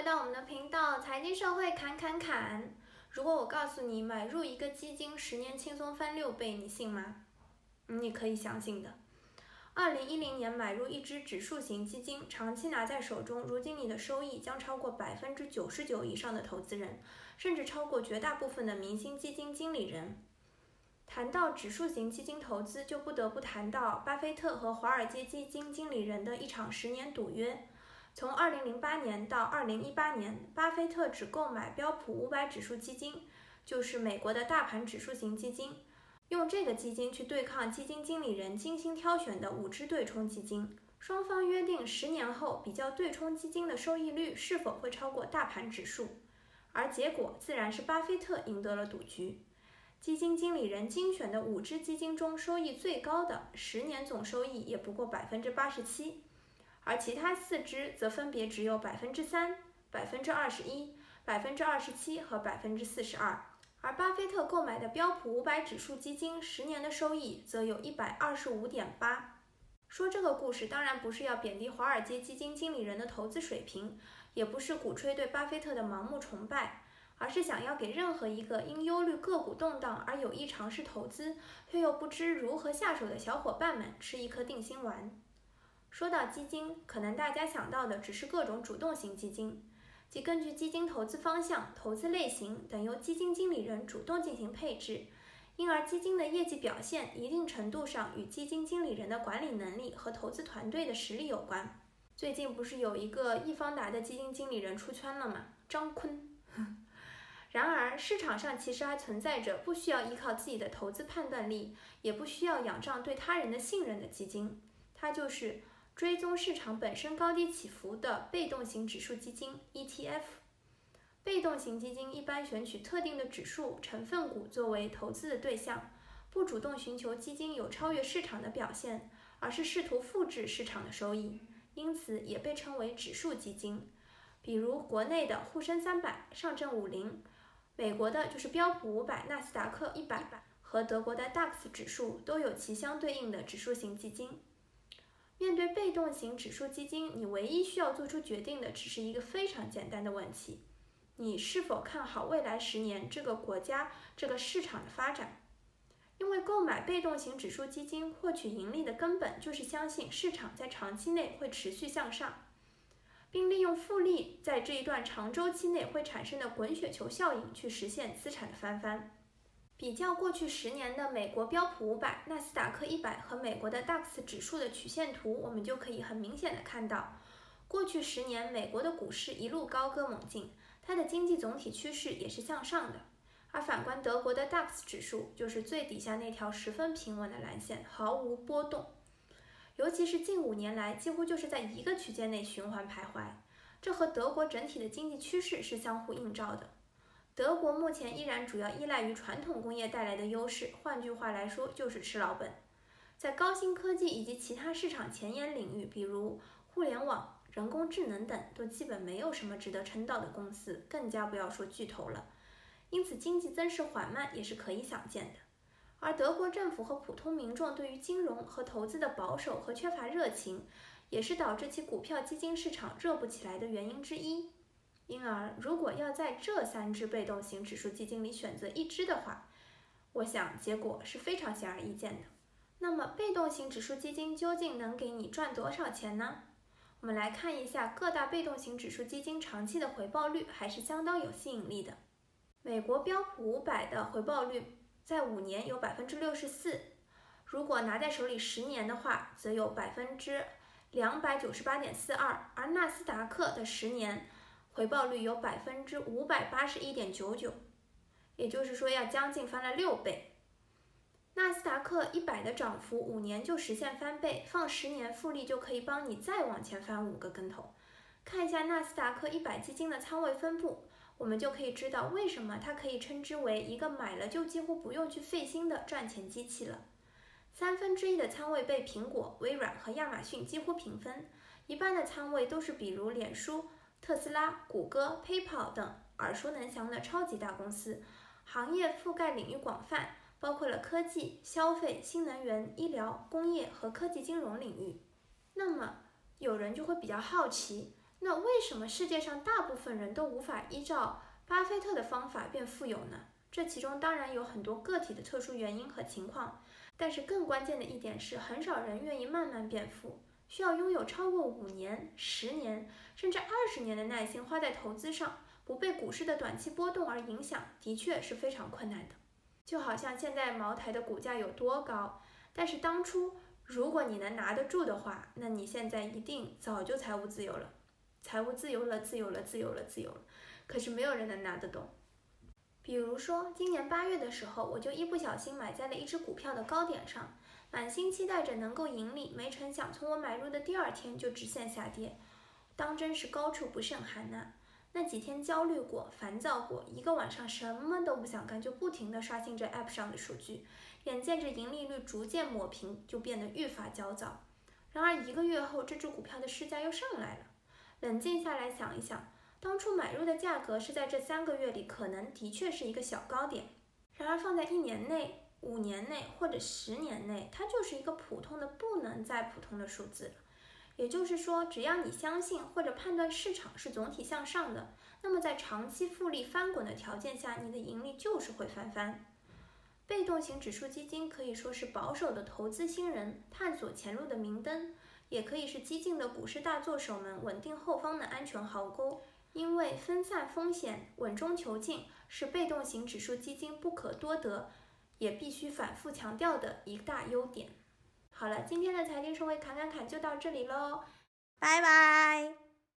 回到我们的频道财经社会侃侃侃。如果我告诉你买入一个基金，十年轻松翻六倍，你信吗？你可以相信的。二零一零年买入一只指数型基金，长期拿在手中，如今你的收益将超过百分之九十九以上的投资人，甚至超过绝大部分的明星基金经理人。谈到指数型基金投资，就不得不谈到巴菲特和华尔街基金经理人的一场十年赌约。从2008年到2018年，巴菲特只购买标普500指数基金，就是美国的大盘指数型基金，用这个基金去对抗基金经理人精心挑选的五只对冲基金。双方约定十年后比较对冲基金的收益率是否会超过大盘指数，而结果自然是巴菲特赢得了赌局。基金经理人精选的五只基金中，收益最高的十年总收益也不过百分之八十七。而其他四只则分别只有百分之三、百分之二十一、百分之二十七和百分之四十二，而巴菲特购买的标普五百指数基金十年的收益则有一百二十五点八。说这个故事当然不是要贬低华尔街基金经理人的投资水平，也不是鼓吹对巴菲特的盲目崇拜，而是想要给任何一个因忧虑个股动荡而有意尝试投资却又不知如何下手的小伙伴们吃一颗定心丸。说到基金，可能大家想到的只是各种主动型基金，即根据基金投资方向、投资类型等由基金经理人主动进行配置，因而基金的业绩表现一定程度上与基金经理人的管理能力和投资团队的实力有关。最近不是有一个易方达的基金经理人出圈了吗？张坤。然而市场上其实还存在着不需要依靠自己的投资判断力，也不需要仰仗对他人的信任的基金，它就是。追踪市场本身高低起伏的被动型指数基金 ETF，被动型基金一般选取特定的指数成分股作为投资的对象，不主动寻求基金有超越市场的表现，而是试图复制市场的收益，因此也被称为指数基金。比如国内的沪深三百、上证五零，美国的就是标普五百、纳斯达克一百和德国的 DAX 指数都有其相对应的指数型基金。面对被动型指数基金，你唯一需要做出决定的只是一个非常简单的问题：你是否看好未来十年这个国家、这个市场的发展？因为购买被动型指数基金获取盈利的根本就是相信市场在长期内会持续向上，并利用复利在这一段长周期内会产生的滚雪球效应去实现资产的翻番。比较过去十年的美国标普五百、纳斯达克一百和美国的 DAX 指数的曲线图，我们就可以很明显的看到，过去十年美国的股市一路高歌猛进，它的经济总体趋势也是向上的。而反观德国的 DAX 指数，就是最底下那条十分平稳的蓝线，毫无波动。尤其是近五年来，几乎就是在一个区间内循环徘徊，这和德国整体的经济趋势是相互映照的。德国目前依然主要依赖于传统工业带来的优势，换句话来说就是吃老本。在高新科技以及其他市场前沿领域，比如互联网、人工智能等，都基本没有什么值得称道的公司，更加不要说巨头了。因此，经济增势缓慢也是可以想见的。而德国政府和普通民众对于金融和投资的保守和缺乏热情，也是导致其股票基金市场热不起来的原因之一。因而，如果要在这三只被动型指数基金里选择一只的话，我想结果是非常显而易见的。那么，被动型指数基金究竟能给你赚多少钱呢？我们来看一下各大被动型指数基金长期的回报率还是相当有吸引力的。美国标普五百的回报率在五年有百分之六十四，如果拿在手里十年的话，则有百分之两百九十八点四二，而纳斯达克的十年。回报率有百分之五百八十一点九九，也就是说要将近翻了六倍。纳斯达克一百的涨幅五年就实现翻倍，放十年复利就可以帮你再往前翻五个跟头。看一下纳斯达克一百基金的仓位分布，我们就可以知道为什么它可以称之为一个买了就几乎不用去费心的赚钱机器了。三分之一的仓位被苹果、微软和亚马逊几乎平分，一半的仓位都是比如脸书。特斯拉、谷歌、PayPal 等耳熟能详的超级大公司，行业覆盖领域广泛，包括了科技、消费、新能源、医疗、工业和科技金融领域。那么，有人就会比较好奇，那为什么世界上大部分人都无法依照巴菲特的方法变富有呢？这其中当然有很多个体的特殊原因和情况，但是更关键的一点是，很少人愿意慢慢变富，需要拥有超过五年、十年甚至二十年的耐心花在投资上，不被股市的短期波动而影响，的确是非常困难的。就好像现在茅台的股价有多高，但是当初如果你能拿得住的话，那你现在一定早就财务自由了。财务自由了，自由了，自由了，自由了。可是没有人能拿得动。比如说，今年八月的时候，我就一不小心买在了一只股票的高点上，满心期待着能够盈利，没成想从我买入的第二天就直线下跌，当真是高处不胜寒呐。那几天焦虑过，烦躁过，一个晚上什么都不想干，就不停地刷新着 App 上的数据，眼见着盈利率逐渐抹平，就变得愈发焦躁。然而一个月后，这只股票的市价又上来了。冷静下来想一想，当初买入的价格是在这三个月里可能的确是一个小高点，然而放在一年内、五年内或者十年内，它就是一个普通的不能再普通的数字。也就是说，只要你相信或者判断市场是总体向上的，那么在长期复利翻滚的条件下，你的盈利就是会翻番。被动型指数基金可以说是保守的投资新人探索前路的明灯。也可以是激进的股市大作手们稳定后方的安全壕沟，因为分散风险、稳中求进是被动型指数基金不可多得，也必须反复强调的一大优点。好了，今天的财经社会侃侃侃就到这里喽，拜拜。